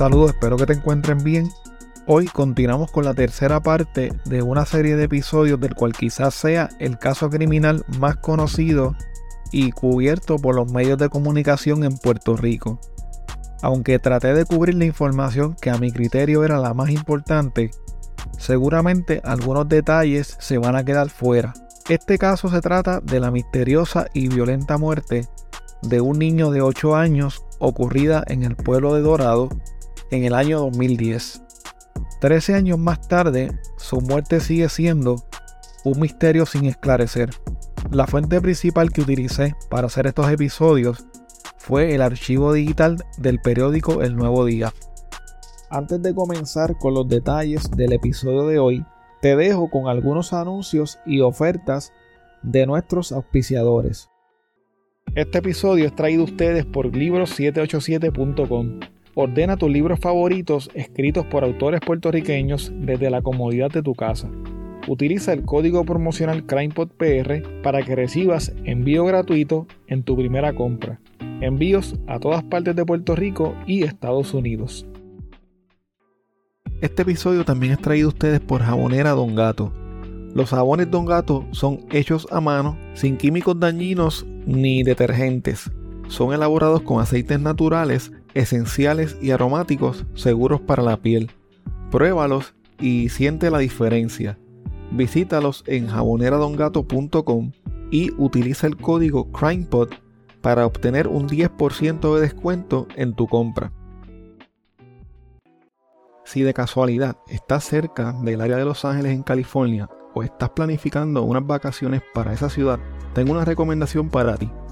Saludos, espero que te encuentren bien. Hoy continuamos con la tercera parte de una serie de episodios del cual quizás sea el caso criminal más conocido y cubierto por los medios de comunicación en Puerto Rico. Aunque traté de cubrir la información que a mi criterio era la más importante, seguramente algunos detalles se van a quedar fuera. Este caso se trata de la misteriosa y violenta muerte de un niño de 8 años ocurrida en el pueblo de Dorado en el año 2010. Trece años más tarde, su muerte sigue siendo un misterio sin esclarecer. La fuente principal que utilicé para hacer estos episodios fue el archivo digital del periódico El Nuevo Día. Antes de comenzar con los detalles del episodio de hoy, te dejo con algunos anuncios y ofertas de nuestros auspiciadores. Este episodio es traído a ustedes por libros787.com. Ordena tus libros favoritos escritos por autores puertorriqueños desde la comodidad de tu casa. Utiliza el código promocional CrimePodPR para que recibas envío gratuito en tu primera compra. Envíos a todas partes de Puerto Rico y Estados Unidos. Este episodio también es traído a ustedes por Jabonera Don Gato. Los jabones Don Gato son hechos a mano, sin químicos dañinos ni detergentes. Son elaborados con aceites naturales esenciales y aromáticos seguros para la piel. Pruébalos y siente la diferencia. Visítalos en jaboneradongato.com y utiliza el código CrimePod para obtener un 10% de descuento en tu compra. Si de casualidad estás cerca del área de Los Ángeles en California o estás planificando unas vacaciones para esa ciudad, tengo una recomendación para ti.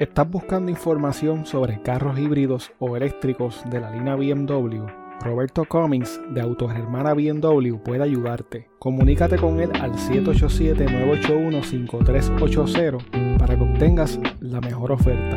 ¿Estás buscando información sobre carros híbridos o eléctricos de la línea BMW? Roberto Cummings de Autogermana BMW puede ayudarte. Comunícate con él al 787-981-5380 para que obtengas la mejor oferta.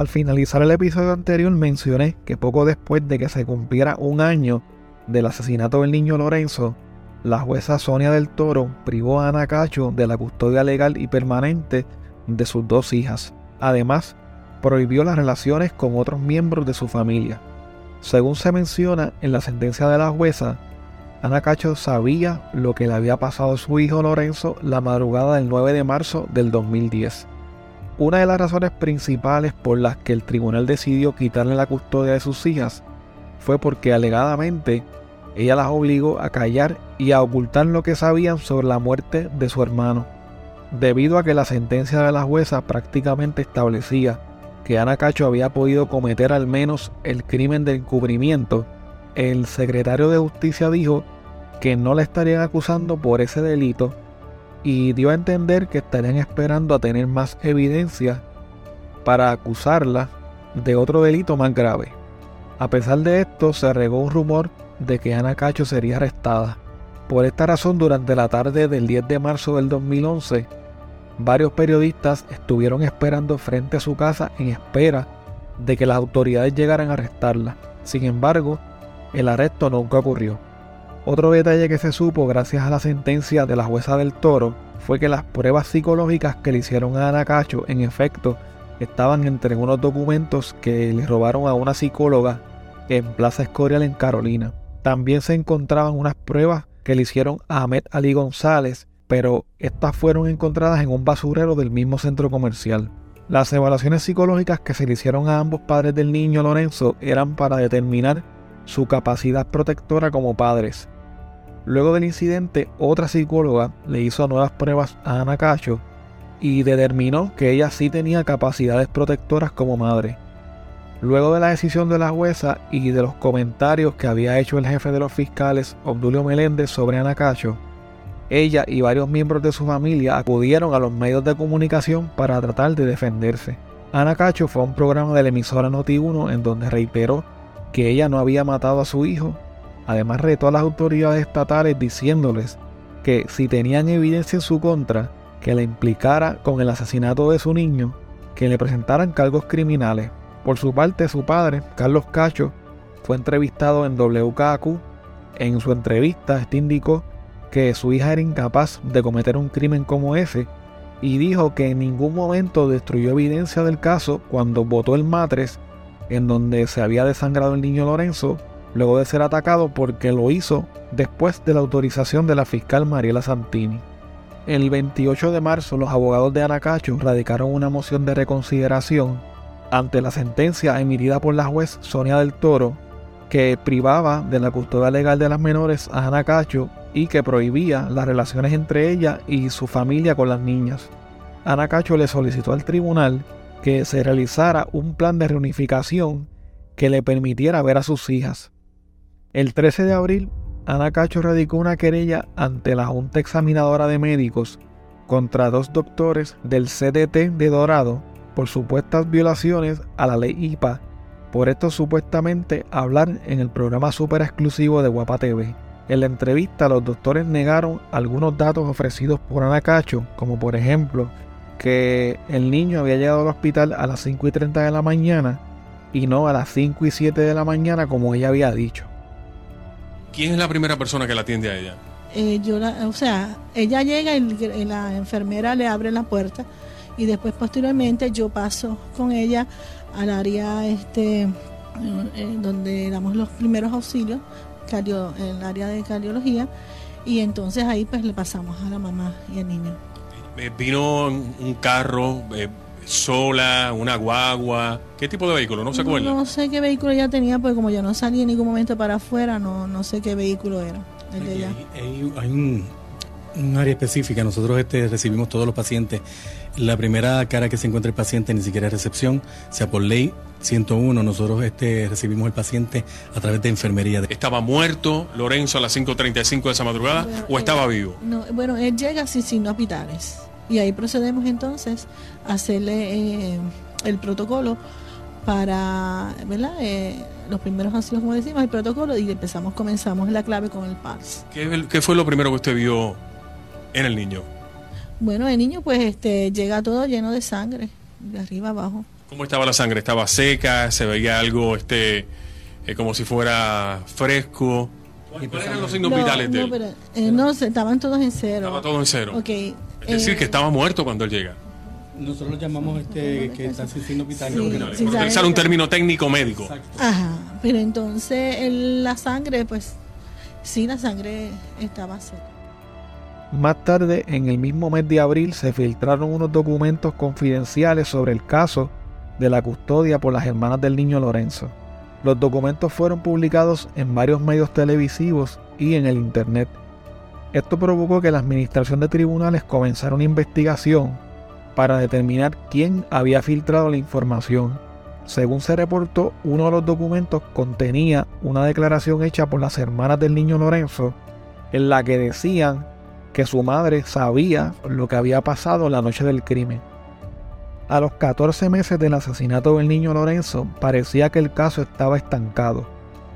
Al finalizar el episodio anterior mencioné que poco después de que se cumpliera un año del asesinato del niño Lorenzo, la jueza Sonia del Toro privó a Ana Cacho de la custodia legal y permanente de sus dos hijas. Además, prohibió las relaciones con otros miembros de su familia. Según se menciona en la sentencia de la jueza, Ana Cacho sabía lo que le había pasado a su hijo Lorenzo la madrugada del 9 de marzo del 2010. Una de las razones principales por las que el tribunal decidió quitarle la custodia de sus hijas fue porque alegadamente ella las obligó a callar y a ocultar lo que sabían sobre la muerte de su hermano, debido a que la sentencia de la jueza prácticamente establecía que Ana Cacho había podido cometer al menos el crimen de encubrimiento, el secretario de justicia dijo que no la estarían acusando por ese delito y dio a entender que estarían esperando a tener más evidencia para acusarla de otro delito más grave. A pesar de esto, se regó un rumor de que Ana Cacho sería arrestada. Por esta razón, durante la tarde del 10 de marzo del 2011, varios periodistas estuvieron esperando frente a su casa en espera de que las autoridades llegaran a arrestarla. Sin embargo, el arresto nunca ocurrió. Otro detalle que se supo gracias a la sentencia de la jueza del Toro fue que las pruebas psicológicas que le hicieron a Ana Cacho en efecto estaban entre unos documentos que le robaron a una psicóloga en Plaza Escorial en Carolina. También se encontraban unas pruebas que le hicieron a Ahmed Ali González, pero estas fueron encontradas en un basurero del mismo centro comercial. Las evaluaciones psicológicas que se le hicieron a ambos padres del niño Lorenzo eran para determinar su capacidad protectora como padres. Luego del incidente, otra psicóloga le hizo nuevas pruebas a Ana Cacho y determinó que ella sí tenía capacidades protectoras como madre. Luego de la decisión de la jueza y de los comentarios que había hecho el jefe de los fiscales, Obdulio Meléndez, sobre Ana Cacho, ella y varios miembros de su familia acudieron a los medios de comunicación para tratar de defenderse. Ana Cacho fue a un programa de la emisora Noti1 en donde reiteró que ella no había matado a su hijo. Además retó a las autoridades estatales diciéndoles que si tenían evidencia en su contra que la implicara con el asesinato de su niño, que le presentaran cargos criminales. Por su parte, su padre, Carlos Cacho, fue entrevistado en WKQ. En su entrevista, este indicó que su hija era incapaz de cometer un crimen como ese y dijo que en ningún momento destruyó evidencia del caso cuando botó el matres en donde se había desangrado el niño Lorenzo luego de ser atacado porque lo hizo después de la autorización de la fiscal Mariela Santini. El 28 de marzo los abogados de Anacacho radicaron una moción de reconsideración ante la sentencia emitida por la juez Sonia del Toro que privaba de la custodia legal de las menores a Anacacho y que prohibía las relaciones entre ella y su familia con las niñas. Ana Cacho le solicitó al tribunal que se realizara un plan de reunificación que le permitiera ver a sus hijas. El 13 de abril, Ana Cacho radicó una querella ante la Junta Examinadora de Médicos contra dos doctores del CDT de Dorado por supuestas violaciones a la ley IPA, por esto supuestamente hablar en el programa super exclusivo de Guapa TV. En la entrevista los doctores negaron algunos datos ofrecidos por Ana Cacho, como por ejemplo que el niño había llegado al hospital a las 5 y 30 de la mañana y no a las 5 y 7 de la mañana como ella había dicho. ¿Quién es la primera persona que la atiende a ella? Eh, yo o sea, ella llega y la enfermera le abre la puerta y después posteriormente yo paso con ella al área este eh, donde damos los primeros auxilios en el área de cardiología y entonces ahí pues le pasamos a la mamá y al niño. Eh, ¿Vino un carro eh, sola, una guagua? ¿Qué tipo de vehículo? ¿No se acuerda? No, sé qué vehículo ella tenía, porque como yo no salí en ningún momento para afuera, no, no sé qué vehículo era. Hay, un, un, área específica, nosotros este, recibimos todos los pacientes. La primera cara que se encuentra el paciente ni siquiera es recepción, sea por ley 101, nosotros este, recibimos el paciente a través de enfermería. ¿Estaba muerto Lorenzo a las 5.35 de esa madrugada o estaba vivo? No, bueno, él llega sin signos vitales y ahí procedemos entonces a hacerle eh, el protocolo para, ¿verdad? Eh, los primeros auxilios, como decimos, el protocolo y empezamos, comenzamos la clave con el PARS. ¿Qué, ¿Qué fue lo primero que usted vio en el niño? Bueno, el niño pues este, llega todo lleno de sangre, de arriba abajo. ¿Cómo estaba la sangre? ¿Estaba seca? ¿Se veía algo este, eh, como si fuera fresco? ¿Cuáles eran los signos vitales de él? No, pero, eh, no, estaban todos en cero. Estaba todo en cero. Okay. Es decir, que eh, estaba muerto cuando él llega. Nosotros lo llamamos este, que está sin signos vitales. Sí, utilizar un término técnico médico. Ajá, pero entonces la sangre, pues, sí, la sangre estaba seca. Más tarde, en el mismo mes de abril, se filtraron unos documentos confidenciales sobre el caso de la custodia por las hermanas del niño Lorenzo. Los documentos fueron publicados en varios medios televisivos y en el Internet. Esto provocó que la Administración de Tribunales comenzara una investigación para determinar quién había filtrado la información. Según se reportó, uno de los documentos contenía una declaración hecha por las hermanas del niño Lorenzo en la que decían que su madre sabía lo que había pasado la noche del crimen. A los 14 meses del asesinato del niño Lorenzo, parecía que el caso estaba estancado.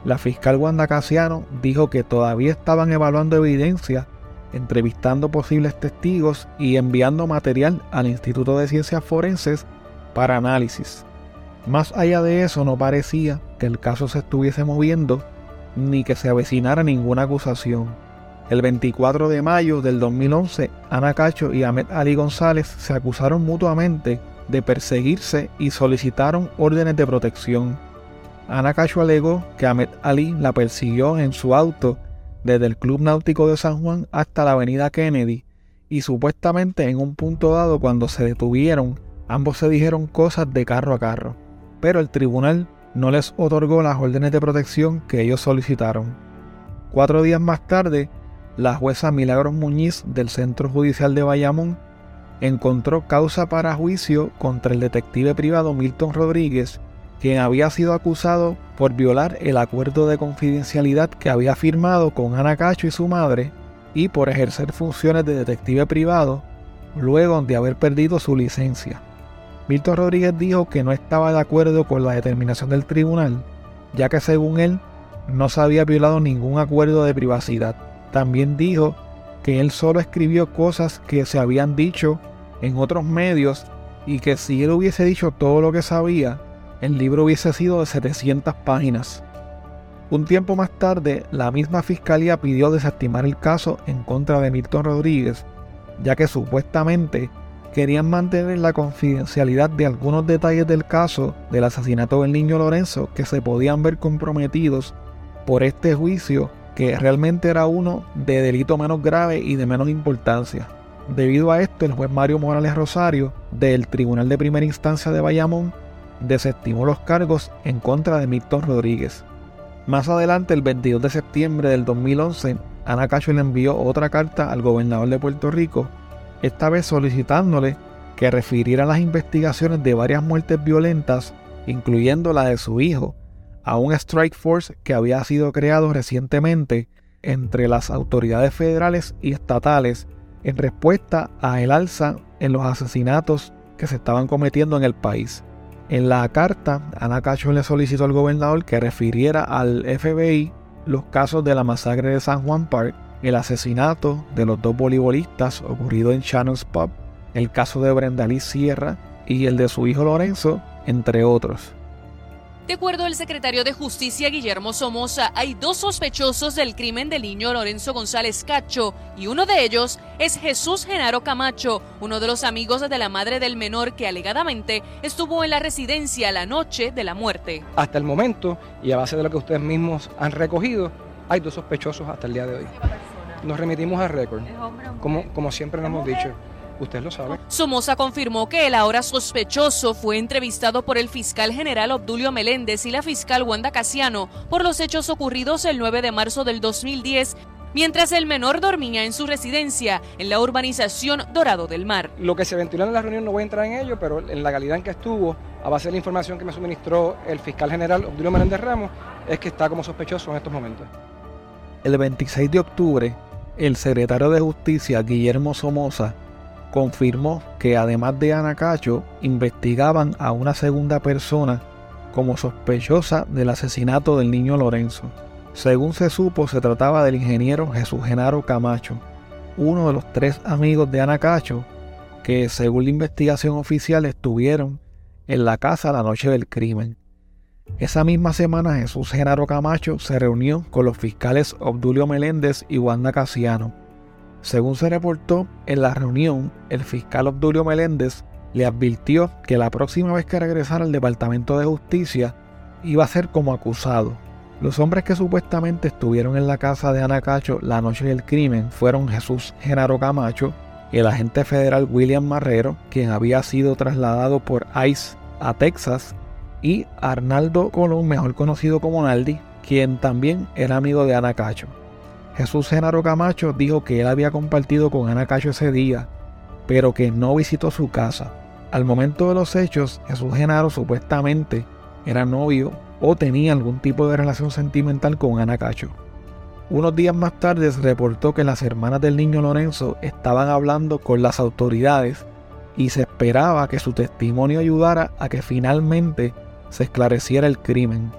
La fiscal Wanda Casiano dijo que todavía estaban evaluando evidencia, entrevistando posibles testigos y enviando material al Instituto de Ciencias Forenses para análisis. Más allá de eso, no parecía que el caso se estuviese moviendo ni que se avecinara ninguna acusación. El 24 de mayo del 2011, Ana Cacho y Ahmed Ali González se acusaron mutuamente de perseguirse y solicitaron órdenes de protección. Ana Cacho alegó que Ahmed Ali la persiguió en su auto desde el Club Náutico de San Juan hasta la avenida Kennedy y supuestamente en un punto dado cuando se detuvieron ambos se dijeron cosas de carro a carro, pero el tribunal no les otorgó las órdenes de protección que ellos solicitaron. Cuatro días más tarde, la jueza Milagros Muñiz del Centro Judicial de Bayamón encontró causa para juicio contra el detective privado Milton Rodríguez, quien había sido acusado por violar el acuerdo de confidencialidad que había firmado con Ana Cacho y su madre y por ejercer funciones de detective privado luego de haber perdido su licencia. Milton Rodríguez dijo que no estaba de acuerdo con la determinación del tribunal, ya que según él no se había violado ningún acuerdo de privacidad. También dijo que él solo escribió cosas que se habían dicho en otros medios y que si él hubiese dicho todo lo que sabía, el libro hubiese sido de 700 páginas. Un tiempo más tarde, la misma fiscalía pidió desestimar el caso en contra de Milton Rodríguez, ya que supuestamente querían mantener la confidencialidad de algunos detalles del caso del asesinato del niño Lorenzo que se podían ver comprometidos por este juicio que realmente era uno de delito menos grave y de menos importancia. Debido a esto, el juez Mario Morales Rosario del Tribunal de Primera Instancia de Bayamón desestimó los cargos en contra de Milton Rodríguez. Más adelante, el 22 de septiembre del 2011, Ana Cacho le envió otra carta al gobernador de Puerto Rico, esta vez solicitándole que refiriera las investigaciones de varias muertes violentas, incluyendo la de su hijo, a un strike force que había sido creado recientemente entre las autoridades federales y estatales en respuesta a el alza en los asesinatos que se estaban cometiendo en el país. En la carta, Ana Cacho le solicitó al gobernador que refiriera al FBI los casos de la masacre de San Juan Park, el asesinato de los dos voleibolistas ocurrido en Shannon's Pub, el caso de Brenda Lee Sierra y el de su hijo Lorenzo, entre otros. De acuerdo al secretario de Justicia Guillermo Somoza, hay dos sospechosos del crimen del niño Lorenzo González Cacho y uno de ellos es Jesús Genaro Camacho, uno de los amigos de la madre del menor que alegadamente estuvo en la residencia la noche de la muerte. Hasta el momento, y a base de lo que ustedes mismos han recogido, hay dos sospechosos hasta el día de hoy. Nos remitimos al récord, como, como siempre nos hemos dicho. Usted lo sabe. Somoza confirmó que el ahora sospechoso fue entrevistado por el fiscal general Obdulio Meléndez y la fiscal Wanda Casiano por los hechos ocurridos el 9 de marzo del 2010 mientras el menor dormía en su residencia en la urbanización Dorado del Mar. Lo que se ventiló en la reunión no voy a entrar en ello, pero en la calidad en que estuvo, a base de la información que me suministró el fiscal general Obdulio Meléndez Ramos, es que está como sospechoso en estos momentos. El 26 de octubre, el secretario de Justicia, Guillermo Somoza, confirmó que además de Ana Cacho, investigaban a una segunda persona como sospechosa del asesinato del niño Lorenzo. Según se supo, se trataba del ingeniero Jesús Genaro Camacho, uno de los tres amigos de Ana Cacho, que según la investigación oficial estuvieron en la casa la noche del crimen. Esa misma semana Jesús Genaro Camacho se reunió con los fiscales Obdulio Meléndez y Wanda Casiano según se reportó, en la reunión, el fiscal Obdulio Meléndez le advirtió que la próxima vez que regresara al Departamento de Justicia iba a ser como acusado. Los hombres que supuestamente estuvieron en la casa de Ana Cacho la noche del crimen fueron Jesús Genaro Camacho, el agente federal William Marrero, quien había sido trasladado por ICE a Texas, y Arnaldo Colón, mejor conocido como Naldi, quien también era amigo de Ana Cacho. Jesús Genaro Camacho dijo que él había compartido con Ana Cacho ese día, pero que no visitó su casa. Al momento de los hechos, Jesús Genaro supuestamente era novio o tenía algún tipo de relación sentimental con Ana Cacho. Unos días más tarde se reportó que las hermanas del niño Lorenzo estaban hablando con las autoridades y se esperaba que su testimonio ayudara a que finalmente se esclareciera el crimen.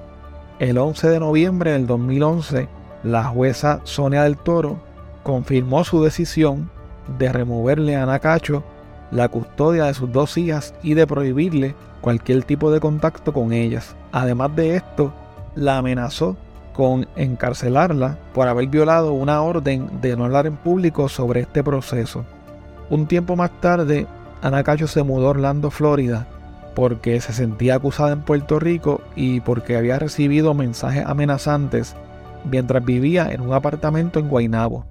El 11 de noviembre del 2011, la jueza Sonia del Toro confirmó su decisión de removerle a Ana Cacho la custodia de sus dos hijas y de prohibirle cualquier tipo de contacto con ellas. Además de esto, la amenazó con encarcelarla por haber violado una orden de no hablar en público sobre este proceso. Un tiempo más tarde, Ana Cacho se mudó a Orlando, Florida, porque se sentía acusada en Puerto Rico y porque había recibido mensajes amenazantes mientras vivía en un apartamento en Guaynabo.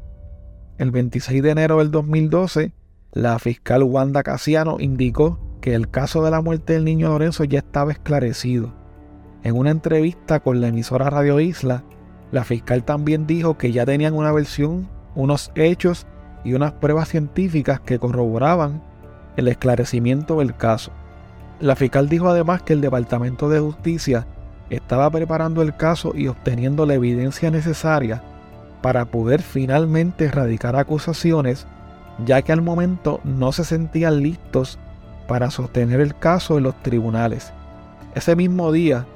El 26 de enero del 2012, la fiscal Wanda Casiano indicó que el caso de la muerte del niño Lorenzo ya estaba esclarecido. En una entrevista con la emisora Radio Isla, la fiscal también dijo que ya tenían una versión unos hechos y unas pruebas científicas que corroboraban el esclarecimiento del caso. La fiscal dijo además que el Departamento de Justicia estaba preparando el caso y obteniendo la evidencia necesaria para poder finalmente erradicar acusaciones, ya que al momento no se sentían listos para sostener el caso en los tribunales. Ese mismo día,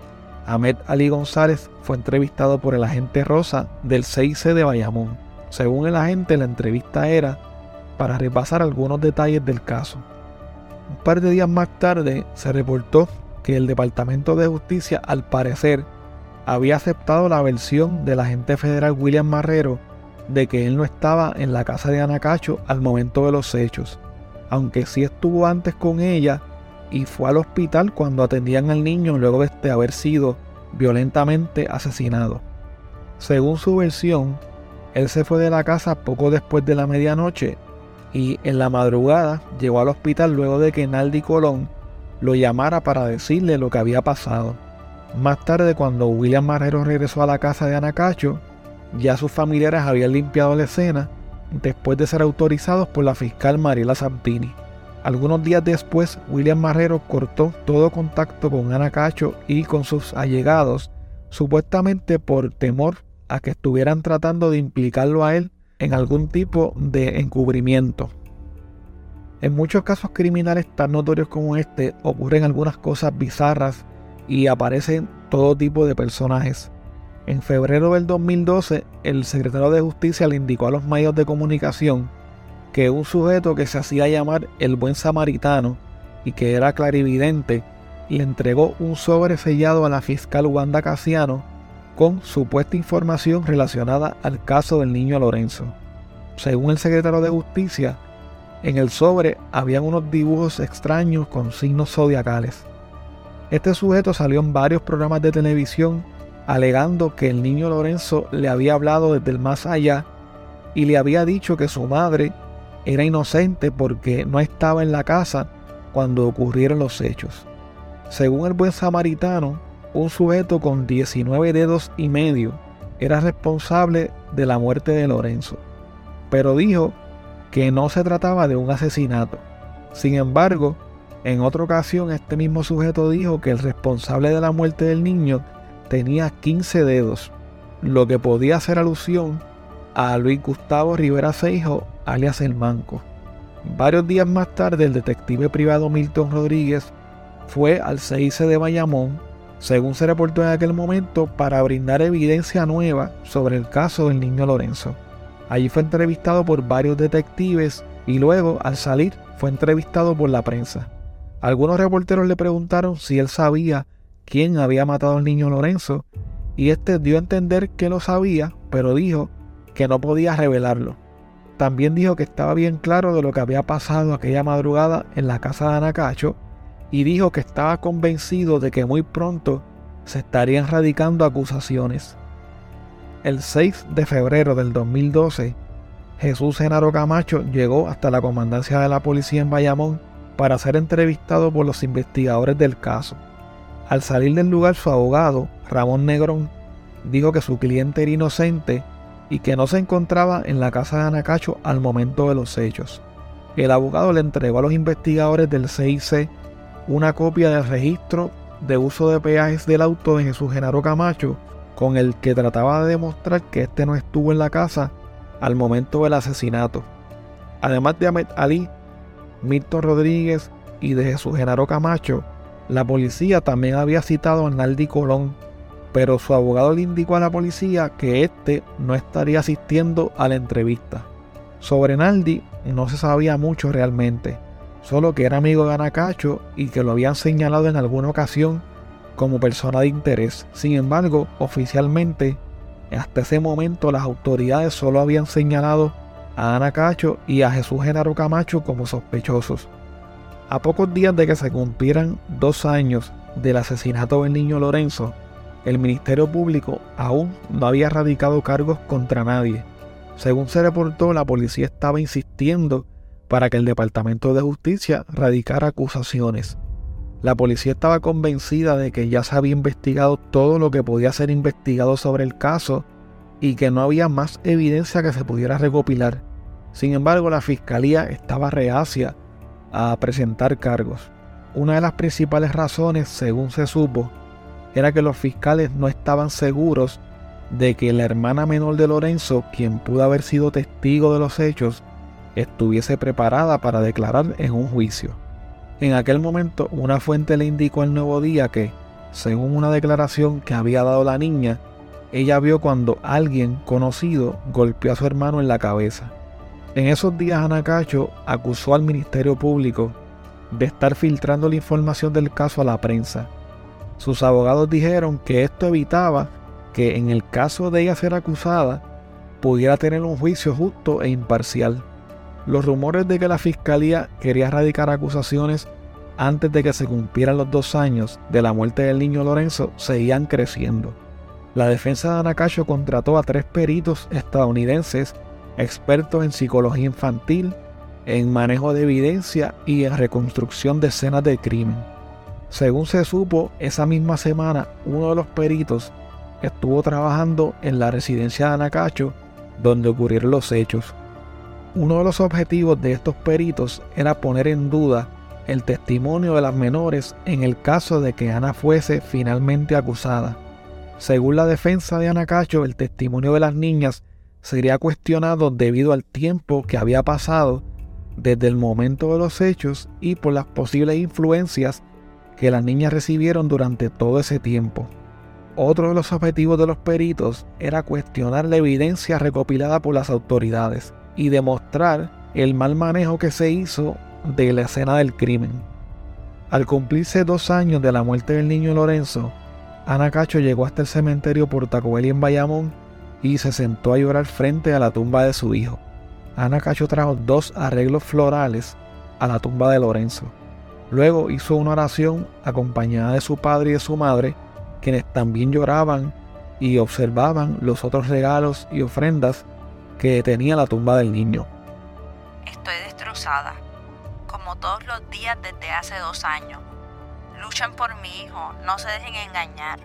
Ahmed Ali González fue entrevistado por el agente Rosa del CIC de Bayamón. Según el agente, la entrevista era para repasar algunos detalles del caso. Un par de días más tarde se reportó que el Departamento de Justicia, al parecer, había aceptado la versión del agente federal William Marrero de que él no estaba en la casa de Anacacho al momento de los hechos, aunque sí estuvo antes con ella y fue al hospital cuando atendían al niño luego de haber sido violentamente asesinado. Según su versión, él se fue de la casa poco después de la medianoche y en la madrugada llegó al hospital luego de que Naldi Colón lo llamara para decirle lo que había pasado. Más tarde, cuando William Marrero regresó a la casa de Anacacho, ya sus familiares habían limpiado la escena después de ser autorizados por la fiscal Mariela Santini. Algunos días después, William Marrero cortó todo contacto con Anacacho y con sus allegados, supuestamente por temor a que estuvieran tratando de implicarlo a él en algún tipo de encubrimiento. En muchos casos criminales tan notorios como este ocurren algunas cosas bizarras y aparecen todo tipo de personajes. En febrero del 2012, el secretario de Justicia le indicó a los medios de comunicación que un sujeto que se hacía llamar el buen samaritano y que era clarividente le entregó un sobre sellado a la fiscal Wanda Casiano con supuesta información relacionada al caso del niño Lorenzo. Según el secretario de Justicia, en el sobre habían unos dibujos extraños con signos zodiacales. Este sujeto salió en varios programas de televisión alegando que el niño Lorenzo le había hablado desde el más allá y le había dicho que su madre era inocente porque no estaba en la casa cuando ocurrieron los hechos. Según el buen samaritano, un sujeto con 19 dedos y medio era responsable de la muerte de Lorenzo, pero dijo que no se trataba de un asesinato. Sin embargo, en otra ocasión este mismo sujeto dijo que el responsable de la muerte del niño tenía 15 dedos, lo que podía hacer alusión a Luis Gustavo Rivera Seijo, alias El Manco. Varios días más tarde, el detective privado Milton Rodríguez fue al CIC de Bayamón según se reportó en aquel momento, para brindar evidencia nueva sobre el caso del niño Lorenzo. Allí fue entrevistado por varios detectives y luego, al salir, fue entrevistado por la prensa. Algunos reporteros le preguntaron si él sabía quién había matado al niño Lorenzo y este dio a entender que lo sabía, pero dijo que no podía revelarlo. También dijo que estaba bien claro de lo que había pasado aquella madrugada en la casa de Anacacho y dijo que estaba convencido de que muy pronto se estarían radicando acusaciones. El 6 de febrero del 2012, Jesús Genaro Camacho llegó hasta la comandancia de la policía en Bayamón para ser entrevistado por los investigadores del caso. Al salir del lugar su abogado, Ramón Negrón, dijo que su cliente era inocente y que no se encontraba en la casa de Anacacho al momento de los hechos. El abogado le entregó a los investigadores del CIC una copia del registro de uso de peajes del auto de Jesús Genaro Camacho, con el que trataba de demostrar que éste no estuvo en la casa al momento del asesinato. Además de Ahmed Ali, Milton Rodríguez y de Jesús Genaro Camacho, la policía también había citado a Naldi Colón, pero su abogado le indicó a la policía que éste no estaría asistiendo a la entrevista. Sobre Naldi no se sabía mucho realmente solo que era amigo de Anacacho y que lo habían señalado en alguna ocasión como persona de interés. Sin embargo, oficialmente, hasta ese momento las autoridades solo habían señalado a Anacacho y a Jesús Genaro Camacho como sospechosos. A pocos días de que se cumplieran dos años del asesinato del niño Lorenzo, el Ministerio Público aún no había radicado cargos contra nadie. Según se reportó, la policía estaba insistiendo para que el Departamento de Justicia radicara acusaciones. La policía estaba convencida de que ya se había investigado todo lo que podía ser investigado sobre el caso y que no había más evidencia que se pudiera recopilar. Sin embargo, la fiscalía estaba reacia a presentar cargos. Una de las principales razones, según se supo, era que los fiscales no estaban seguros de que la hermana menor de Lorenzo, quien pudo haber sido testigo de los hechos, estuviese preparada para declarar en un juicio. En aquel momento, una fuente le indicó al nuevo día que, según una declaración que había dado la niña, ella vio cuando alguien conocido golpeó a su hermano en la cabeza. En esos días Anacacho acusó al Ministerio Público de estar filtrando la información del caso a la prensa. Sus abogados dijeron que esto evitaba que en el caso de ella ser acusada pudiera tener un juicio justo e imparcial. Los rumores de que la fiscalía quería erradicar acusaciones antes de que se cumplieran los dos años de la muerte del niño Lorenzo seguían creciendo. La defensa de Anacacho contrató a tres peritos estadounidenses expertos en psicología infantil, en manejo de evidencia y en reconstrucción de escenas de crimen. Según se supo, esa misma semana uno de los peritos estuvo trabajando en la residencia de Anacacho donde ocurrieron los hechos. Uno de los objetivos de estos peritos era poner en duda el testimonio de las menores en el caso de que Ana fuese finalmente acusada. Según la defensa de Anacacho, el testimonio de las niñas sería cuestionado debido al tiempo que había pasado desde el momento de los hechos y por las posibles influencias que las niñas recibieron durante todo ese tiempo. Otro de los objetivos de los peritos era cuestionar la evidencia recopilada por las autoridades y demostrar el mal manejo que se hizo de la escena del crimen. Al cumplirse dos años de la muerte del niño Lorenzo, Ana Cacho llegó hasta el cementerio Portacoeli en Bayamón y se sentó a llorar frente a la tumba de su hijo. Ana Cacho trajo dos arreglos florales a la tumba de Lorenzo. Luego hizo una oración acompañada de su padre y de su madre, quienes también lloraban y observaban los otros regalos y ofrendas que tenía la tumba del niño. Estoy destrozada, como todos los días desde hace dos años. Luchan por mi hijo, no se dejen engañar.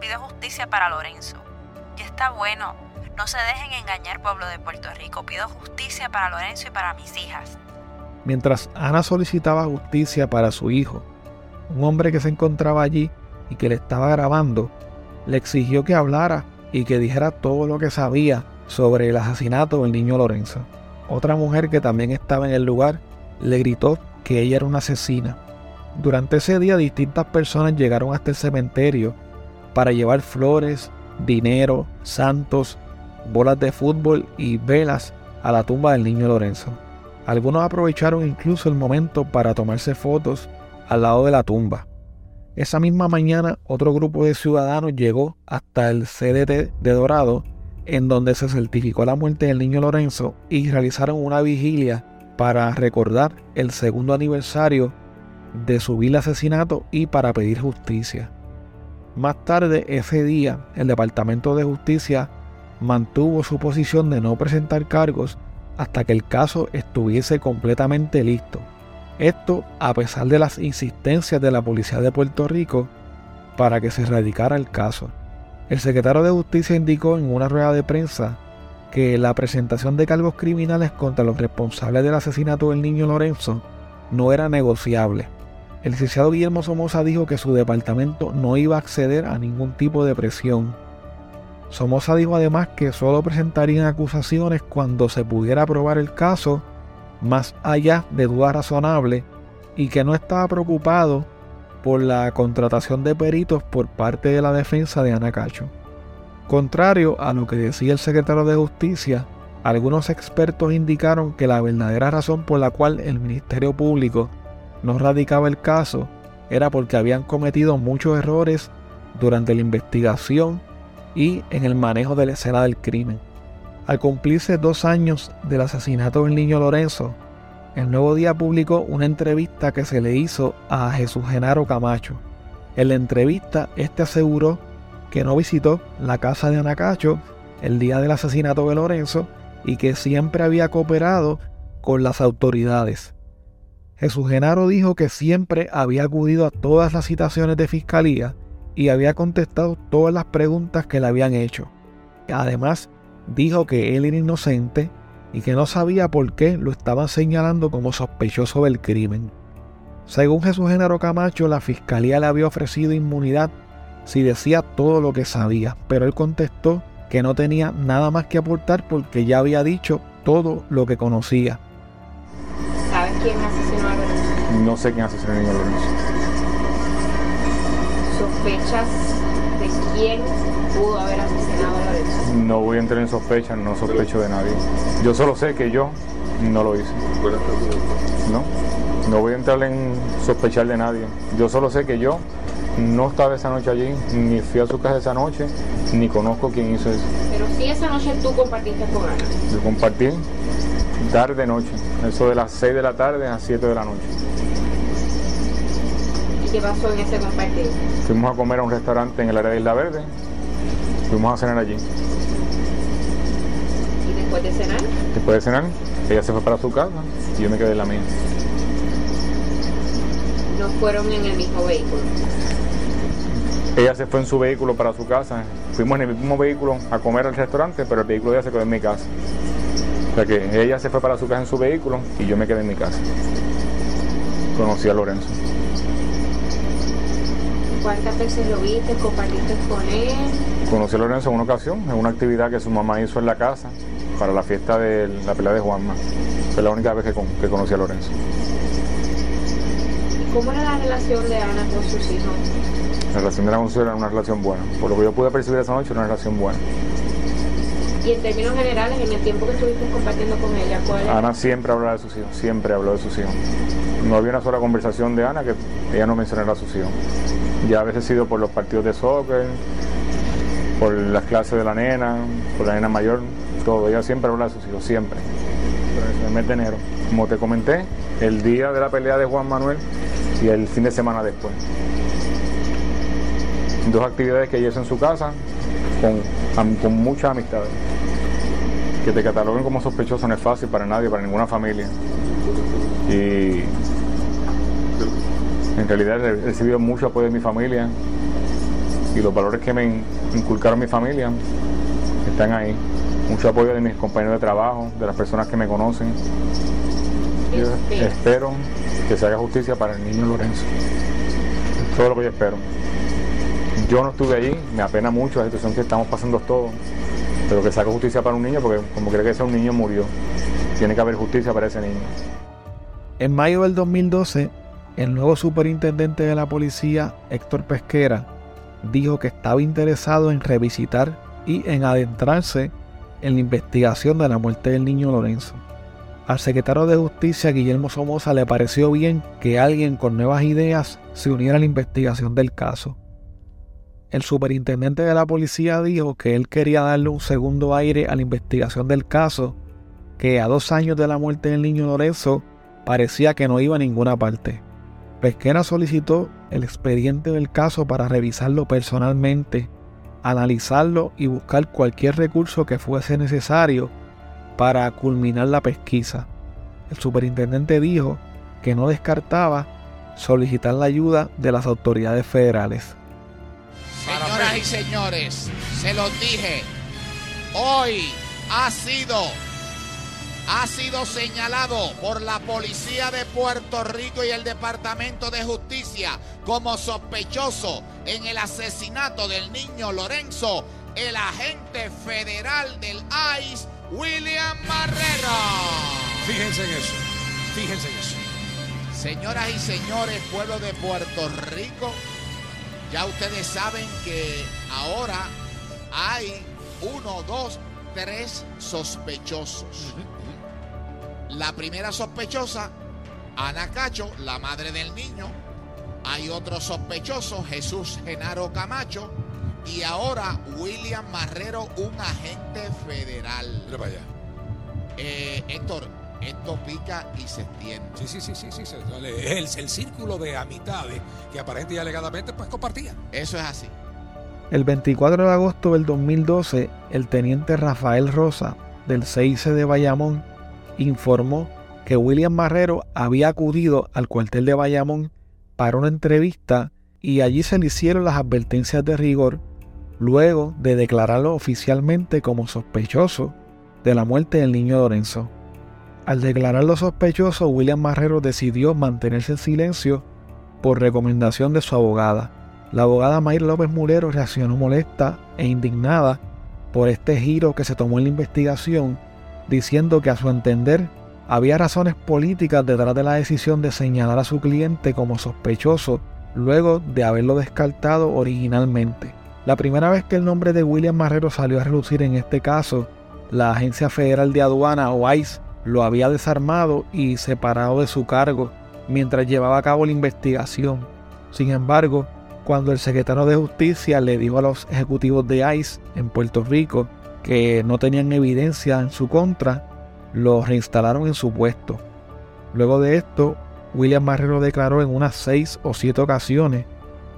Pido justicia para Lorenzo está bueno. No se dejen engañar, pueblo de Puerto Rico. Pido justicia para Lorenzo y para mis hijas. Mientras Ana solicitaba justicia para su hijo, un hombre que se encontraba allí y que le estaba grabando, le exigió que hablara y que dijera todo lo que sabía sobre el asesinato del niño Lorenzo. Otra mujer que también estaba en el lugar le gritó que ella era una asesina. Durante ese día distintas personas llegaron hasta el cementerio para llevar flores, dinero, santos, bolas de fútbol y velas a la tumba del niño Lorenzo. Algunos aprovecharon incluso el momento para tomarse fotos al lado de la tumba. Esa misma mañana otro grupo de ciudadanos llegó hasta el CDT de Dorado, en donde se certificó la muerte del niño Lorenzo y realizaron una vigilia para recordar el segundo aniversario de su vil asesinato y para pedir justicia. Más tarde ese día, el Departamento de Justicia mantuvo su posición de no presentar cargos hasta que el caso estuviese completamente listo. Esto a pesar de las insistencias de la Policía de Puerto Rico para que se erradicara el caso. El secretario de Justicia indicó en una rueda de prensa que la presentación de cargos criminales contra los responsables del asesinato del niño Lorenzo no era negociable. El licenciado Guillermo Somoza dijo que su departamento no iba a acceder a ningún tipo de presión. Somoza dijo además que solo presentarían acusaciones cuando se pudiera probar el caso más allá de duda razonable y que no estaba preocupado por la contratación de peritos por parte de la defensa de Ana Cacho. Contrario a lo que decía el secretario de Justicia, algunos expertos indicaron que la verdadera razón por la cual el Ministerio Público no radicaba el caso era porque habían cometido muchos errores durante la investigación y en el manejo de la escena del crimen. Al cumplirse dos años del asesinato del niño Lorenzo, el Nuevo Día publicó una entrevista que se le hizo a Jesús Genaro Camacho. En la entrevista, este aseguró que no visitó la casa de Anacacho el día del asesinato de Lorenzo y que siempre había cooperado con las autoridades. Jesús Genaro dijo que siempre había acudido a todas las citaciones de fiscalía y había contestado todas las preguntas que le habían hecho. Además, dijo que él era inocente y que no sabía por qué lo estaban señalando como sospechoso del crimen. Según Jesús Genaro Camacho, la fiscalía le había ofrecido inmunidad si decía todo lo que sabía, pero él contestó que no tenía nada más que aportar porque ya había dicho todo lo que conocía. ¿Sabes quién asesinó a Lorenzo? No sé quién asesinó a niño Lorenzo. ¿Sospechas de quién pudo haber asesinado a Lorenzo? No voy a entrar en sospechas, no sospecho de nadie. Yo solo sé que yo no lo hice. No, no voy a entrar en sospechar de nadie. Yo solo sé que yo no estaba esa noche allí, ni fui a su casa esa noche, ni conozco quién hizo eso. Pero sí esa noche tú compartiste con Ana. Yo compartí tarde noche, eso de las 6 de la tarde a 7 de la noche. ¿Y qué pasó en ese compartir? Fuimos a comer a un restaurante en el área de Isla Verde, fuimos a cenar allí. ¿Y después de cenar? Después de cenar, ella se fue para su casa y yo me quedé en la mía. No fueron en el mismo vehículo. Ella se fue en su vehículo para su casa. Fuimos en el mismo vehículo a comer al restaurante, pero el vehículo de ella se quedó en mi casa. O sea que ella se fue para su casa en su vehículo y yo me quedé en mi casa. Conocí a Lorenzo. ¿Cuántas veces lo viste? ¿Compartiste con él? Conocí a Lorenzo en una ocasión, en una actividad que su mamá hizo en la casa para la fiesta de la pelea de Juanma. Fue la única vez que, con- que conocí a Lorenzo. ¿Cómo era la relación de Ana con sus hijos? La relación de la Consuelo era una relación buena. Por lo que yo pude percibir esa noche, era una relación buena. Y en términos generales, en el tiempo que estuviste compartiendo con ella, ¿cuál era? Ana siempre hablaba de sus hijos, siempre habló de sus hijos. No había una sola conversación de Ana que ella no mencionara a sus hijos. Ya a veces sido por los partidos de soccer, por las clases de la nena, por la nena mayor, todo. Ella siempre habla de sus hijos, siempre. En el mes de enero, como te comenté, el día de la pelea de Juan Manuel y el fin de semana después. Dos actividades que ella hizo en su casa con, con muchas amistades. Que te cataloguen como sospechoso no es fácil para nadie, para ninguna familia. Y en realidad he recibido mucho apoyo de mi familia y los valores que me in- inculcaron mi familia están ahí. Mucho apoyo de mis compañeros de trabajo, de las personas que me conocen. Yo Espera. espero que se haga justicia para el niño Lorenzo. Es todo lo que yo espero. Yo no estuve allí, me apena mucho la situación que estamos pasando todos, pero que se haga justicia para un niño porque como cree que ese un niño murió. Tiene que haber justicia para ese niño. En mayo del 2012, el nuevo superintendente de la policía, Héctor Pesquera, dijo que estaba interesado en revisitar y en adentrarse en la investigación de la muerte del niño Lorenzo. Al secretario de Justicia, Guillermo Somoza, le pareció bien que alguien con nuevas ideas se uniera a la investigación del caso. El superintendente de la policía dijo que él quería darle un segundo aire a la investigación del caso, que a dos años de la muerte del niño Lorenzo parecía que no iba a ninguna parte. Pesquera solicitó el expediente del caso para revisarlo personalmente, analizarlo y buscar cualquier recurso que fuese necesario para culminar la pesquisa. El superintendente dijo que no descartaba solicitar la ayuda de las autoridades federales. Señoras y señores, se los dije, hoy ha sido, ha sido señalado por la policía de Puerto Rico y el Departamento de Justicia como sospechoso en el asesinato del niño Lorenzo, el agente federal del ICE, William Marrero. Fíjense en eso. Fíjense en eso. Señoras y señores, pueblo de Puerto Rico, ya ustedes saben que ahora hay uno, dos, tres sospechosos. La primera sospechosa, Ana Cacho, la madre del niño. Hay otro sospechoso, Jesús Genaro Camacho. Y ahora William Marrero, un agente federal. Mira para allá. Eh, Héctor, esto pica y se extiende. Sí, sí, sí, sí, sí. se- Es el, el círculo de amistades que aparente y alegadamente pues compartían. Eso es así. El 24 de agosto del 2012, el teniente Rafael Rosa, del CIC de Bayamón, informó que William Marrero había acudido al cuartel de Bayamón para una entrevista y allí se le hicieron las advertencias de rigor luego de declararlo oficialmente como sospechoso de la muerte del niño Lorenzo. Al declararlo sospechoso, William Marrero decidió mantenerse en silencio por recomendación de su abogada. La abogada Mayra López Mulero reaccionó molesta e indignada por este giro que se tomó en la investigación, diciendo que a su entender había razones políticas detrás de la decisión de señalar a su cliente como sospechoso luego de haberlo descartado originalmente. La primera vez que el nombre de William Marrero salió a relucir en este caso, la Agencia Federal de Aduana o ICE lo había desarmado y separado de su cargo mientras llevaba a cabo la investigación. Sin embargo, cuando el secretario de Justicia le dijo a los ejecutivos de ICE en Puerto Rico que no tenían evidencia en su contra, lo reinstalaron en su puesto. Luego de esto, William Marrero declaró en unas seis o siete ocasiones,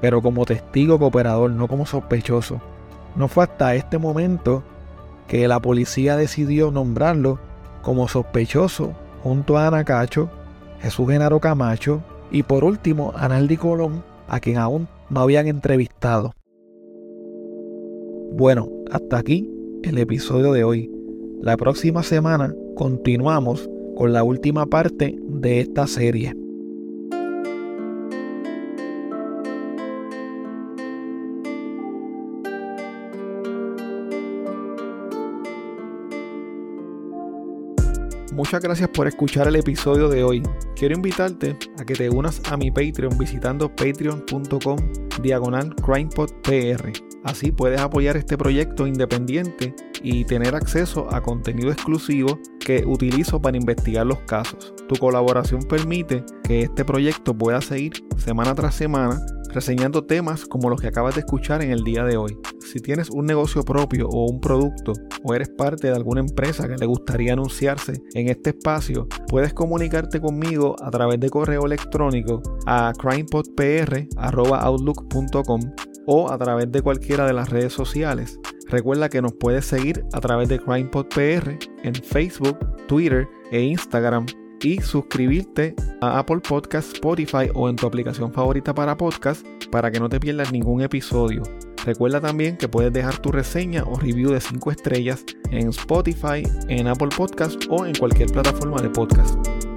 pero como testigo cooperador, no como sospechoso. No fue hasta este momento que la policía decidió nombrarlo como sospechoso junto a Ana Cacho, Jesús Genaro Camacho y por último Analdi Colón, a quien aún no habían entrevistado. Bueno, hasta aquí el episodio de hoy. La próxima semana continuamos con la última parte de esta serie. Muchas gracias por escuchar el episodio de hoy. Quiero invitarte a que te unas a mi Patreon visitando patreon.com diagonal crimepodpr. Así puedes apoyar este proyecto independiente y tener acceso a contenido exclusivo que utilizo para investigar los casos. Tu colaboración permite que este proyecto pueda seguir semana tras semana reseñando temas como los que acabas de escuchar en el día de hoy. Si tienes un negocio propio o un producto o eres parte de alguna empresa que le gustaría anunciarse en este espacio, puedes comunicarte conmigo a través de correo electrónico a crimepodpr.outlook.com o a través de cualquiera de las redes sociales. Recuerda que nos puedes seguir a través de CrimePodPR en Facebook, Twitter e Instagram y suscribirte a Apple Podcast, Spotify o en tu aplicación favorita para podcast para que no te pierdas ningún episodio. Recuerda también que puedes dejar tu reseña o review de 5 estrellas en Spotify, en Apple Podcast o en cualquier plataforma de podcast.